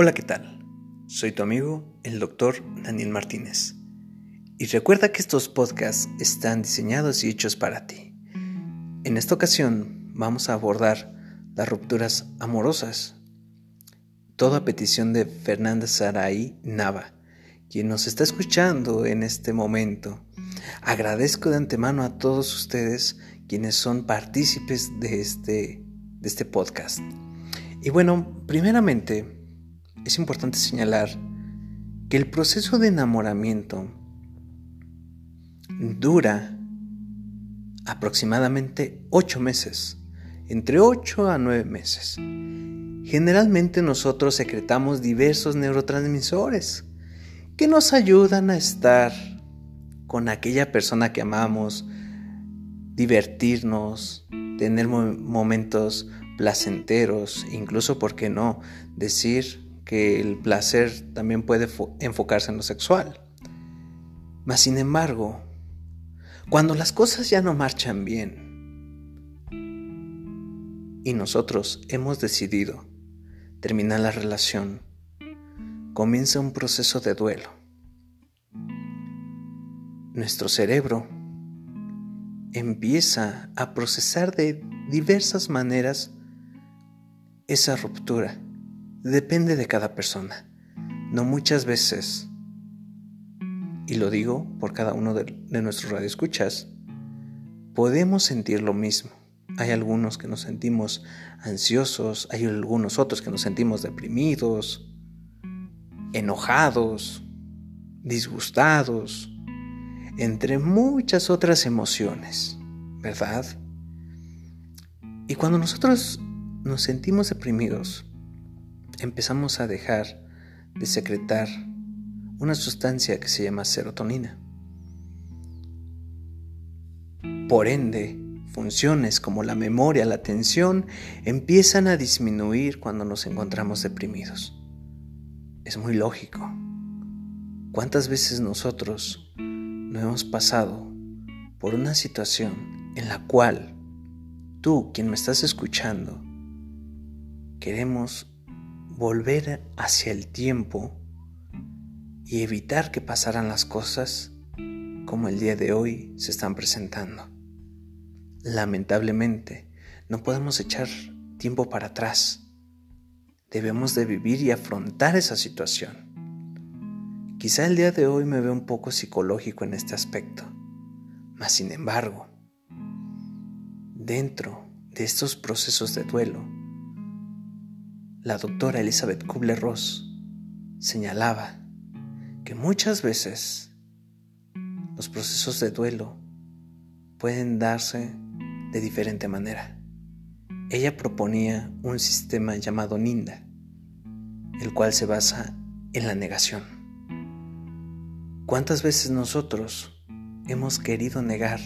Hola, ¿qué tal? Soy tu amigo, el doctor Daniel Martínez. Y recuerda que estos podcasts están diseñados y hechos para ti. En esta ocasión vamos a abordar las rupturas amorosas. Todo a petición de Fernanda Saray Nava, quien nos está escuchando en este momento. Agradezco de antemano a todos ustedes quienes son partícipes de este, de este podcast. Y bueno, primeramente, es importante señalar que el proceso de enamoramiento dura aproximadamente 8 meses, entre 8 a 9 meses. Generalmente nosotros secretamos diversos neurotransmisores que nos ayudan a estar con aquella persona que amamos, divertirnos, tener momentos placenteros, incluso, ¿por qué no?, decir que el placer también puede enfocarse en lo sexual. Mas sin embargo, cuando las cosas ya no marchan bien y nosotros hemos decidido terminar la relación, comienza un proceso de duelo. Nuestro cerebro empieza a procesar de diversas maneras esa ruptura depende de cada persona. No muchas veces, y lo digo por cada uno de, nuestros radioescuchas, podemos sentir lo mismo. Hay algunos que nos sentimos ansiosos, hay algunos otros que nos sentimos deprimidos, enojados, disgustados, entre muchas otras emociones, ¿verdad? Y cuando nosotros nos sentimos deprimidos, empezamos a dejar de secretar una sustancia que se llama serotonina. Por ende, funciones como la memoria, la atención, empiezan a disminuir cuando nos encontramos deprimidos. Es muy lógico. ¿Cuántas veces nosotros no hemos pasado por una situación en la cual tú, quien me estás escuchando, queremos volver hacia el tiempo y evitar que pasaran las cosas como el día de hoy se están presentando. Lamentablemente, no podemos echar tiempo para atrás. Debemos de vivir y afrontar esa situación. Quizá el día de hoy me veo un poco psicológico en este aspecto, mas sin embargo, dentro de estos procesos de duelo, la doctora Elizabeth Kubler-Ross señalaba que muchas veces los procesos de duelo pueden darse de diferente manera. Ella proponía un sistema llamado NINDA, el cual se basa en la negación. ¿Cuántas veces nosotros hemos querido negar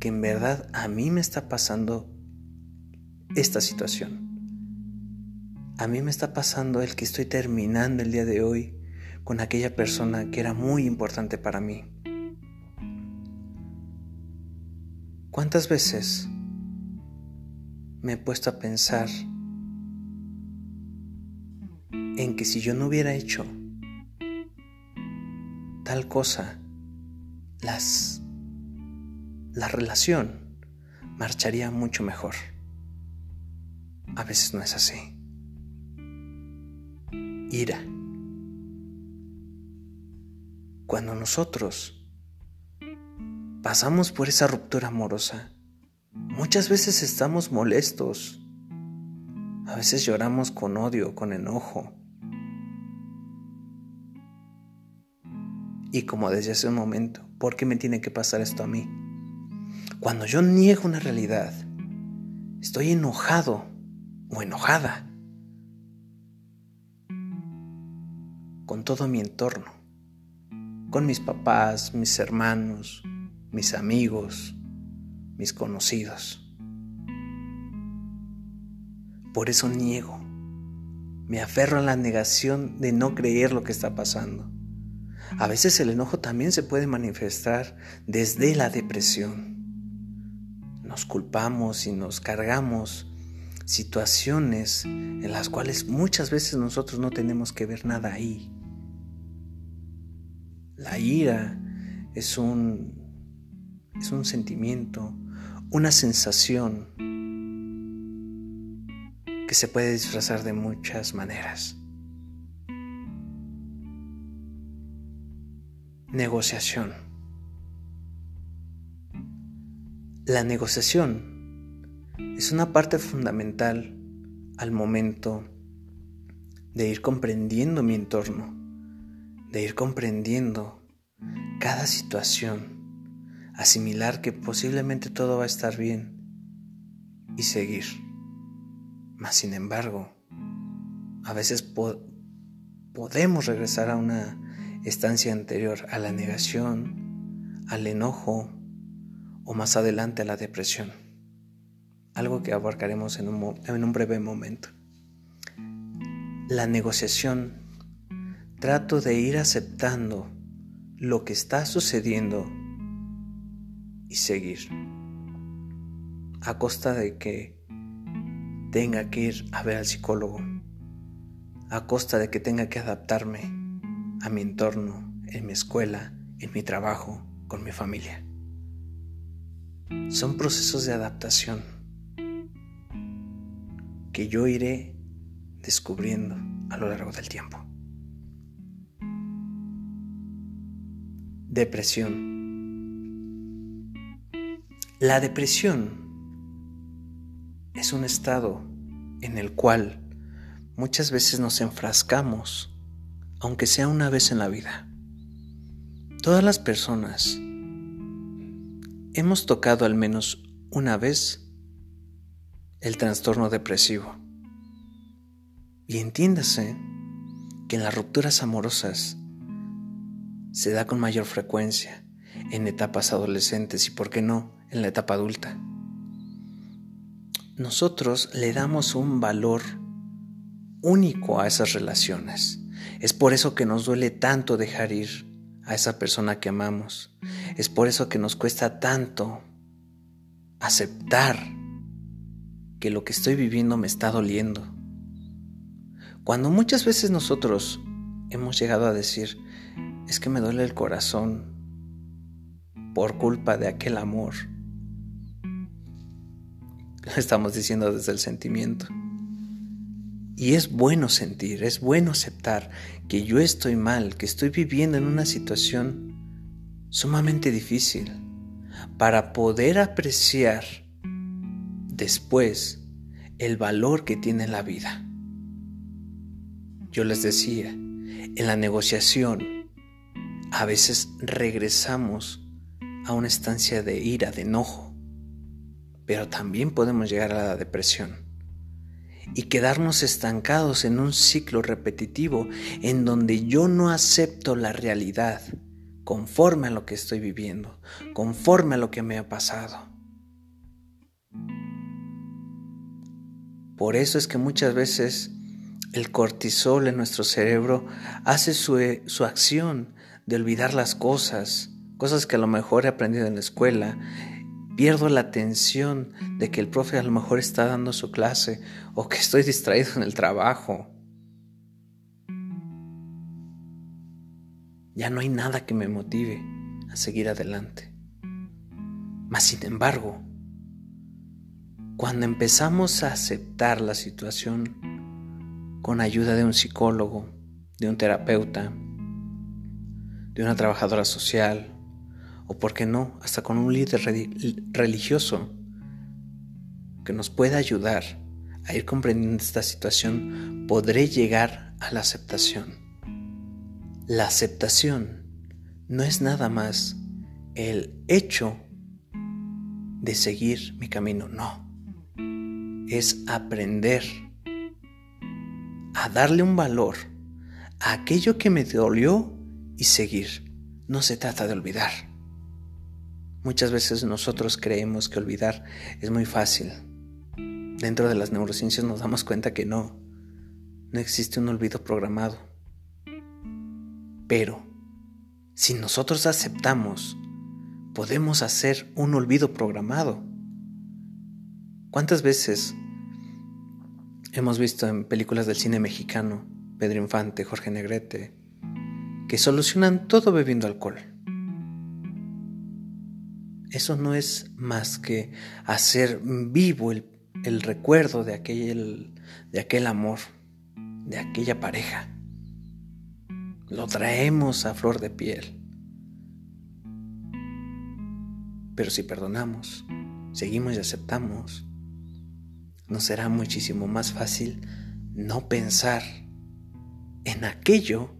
que en verdad a mí me está pasando esta situación? A mí me está pasando el que estoy terminando el día de hoy con aquella persona que era muy importante para mí. ¿Cuántas veces me he puesto a pensar en que si yo no hubiera hecho tal cosa, las, la relación marcharía mucho mejor? A veces no es así ira. Cuando nosotros pasamos por esa ruptura amorosa, muchas veces estamos molestos, a veces lloramos con odio, con enojo. Y como desde hace un momento, ¿por qué me tiene que pasar esto a mí? Cuando yo niego una realidad, estoy enojado o enojada. Con todo mi entorno, con mis papás, mis hermanos, mis amigos, mis conocidos. Por eso niego, me aferro a la negación de no creer lo que está pasando. A veces el enojo también se puede manifestar desde la depresión. Nos culpamos y nos cargamos situaciones en las cuales muchas veces nosotros no tenemos que ver nada ahí. La ira es un, es un sentimiento, una sensación que se puede disfrazar de muchas maneras. Negociación. La negociación es una parte fundamental al momento de ir comprendiendo mi entorno, de ir comprendiendo cada situación, asimilar que posiblemente todo va a estar bien y seguir. Mas sin embargo, a veces podemos regresar a una estancia anterior, a la negación, al enojo o más adelante a la depresión. Algo que abarcaremos en un, en un breve momento. La negociación, trato de ir aceptando lo que está sucediendo y seguir. A costa de que tenga que ir a ver al psicólogo, a costa de que tenga que adaptarme a mi entorno, en mi escuela, en mi trabajo, con mi familia. Son procesos de adaptación que yo iré descubriendo a lo largo del tiempo. Depresión. La depresión es un estado en el cual muchas veces nos enfrascamos, aunque sea una vez en la vida. Todas las personas hemos tocado al menos una vez el trastorno depresivo. Y entiéndase que en las rupturas amorosas se da con mayor frecuencia en etapas adolescentes y, por qué no, en la etapa adulta nosotros le damos un valor único a esas relaciones. Es por eso que nos duele tanto dejar ir a esa persona que amamos. Es por eso que nos cuesta tanto aceptar que lo que estoy viviendo me está doliendo. Cuando muchas veces nosotros hemos llegado a decir, es que me duele el corazón por culpa de aquel amor estamos diciendo desde el sentimiento. Y es bueno sentir, es bueno aceptar que yo estoy mal, que estoy viviendo en una situación sumamente difícil, para poder apreciar después el valor que tiene la vida. Yo les decía, en la negociación a veces regresamos a una estancia de ira, de enojo, pero también podemos llegar a la depresión y quedarnos estancados en un ciclo repetitivo en donde yo no acepto la realidad conforme a lo que estoy viviendo, conforme a lo que me ha pasado. Por eso es que muchas veces el cortisol en nuestro cerebro hace su, su acción de olvidar las cosas, cosas que a lo mejor he aprendido en la escuela, Pierdo la atención de que el profe a lo mejor está dando su clase o que estoy distraído en el trabajo. Ya no hay nada que me motive a seguir adelante. Mas sin embargo, cuando empezamos a aceptar la situación con ayuda de un psicólogo, de un terapeuta, de una trabajadora social, o por qué no, hasta con un líder religioso que nos pueda ayudar a ir comprendiendo esta situación, podré llegar a la aceptación. La aceptación no es nada más el hecho de seguir mi camino, no. Es aprender a darle un valor a aquello que me dolió y seguir. No se trata de olvidar. Muchas veces nosotros creemos que olvidar es muy fácil. Dentro de las neurociencias nos damos cuenta que no, no existe un olvido programado. Pero, si nosotros aceptamos, podemos hacer un olvido programado. ¿Cuántas veces hemos visto en películas del cine mexicano, Pedro Infante, Jorge Negrete, que solucionan todo bebiendo alcohol. Eso no es más que hacer vivo el, recuerdo de aquel, de aquel amor, de aquella pareja. Lo traemos a flor de piel. Pero si perdonamos, seguimos y aceptamos, nos será muchísimo más fácil no pensar en aquello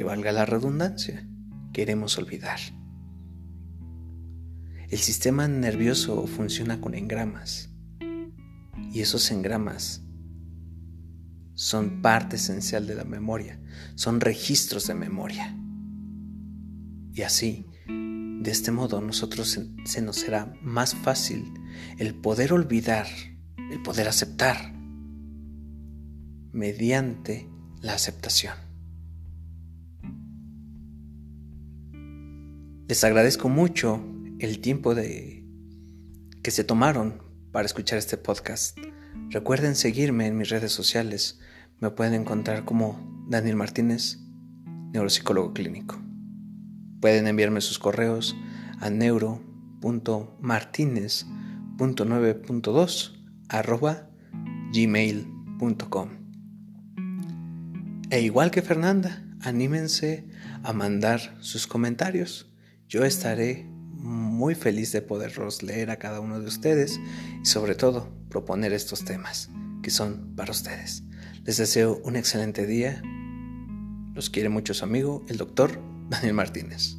que valga la redundancia, queremos olvidar. El sistema nervioso funciona con engramas y esos engramas son parte esencial de la memoria, son registros de memoria. Y así, de este modo, nosotros se, nos será más fácil el poder olvidar, el poder aceptar, mediante la aceptación. Les agradezco mucho el tiempo que se tomaron para escuchar este podcast. Recuerden seguirme en mis redes sociales. Me pueden encontrar como Daniel Martínez, neuropsicólogo clínico. Pueden enviarme sus correos a neuro.martinez.9.2 arroba gmail.com. E igual que Fernanda, anímense a mandar sus comentarios. Yo estaré muy feliz de poderlos leer a cada uno de ustedes y sobre todo proponer estos temas que son para ustedes. Les deseo un excelente día. Los quiere mucho su amigo, el doctor Daniel Martínez.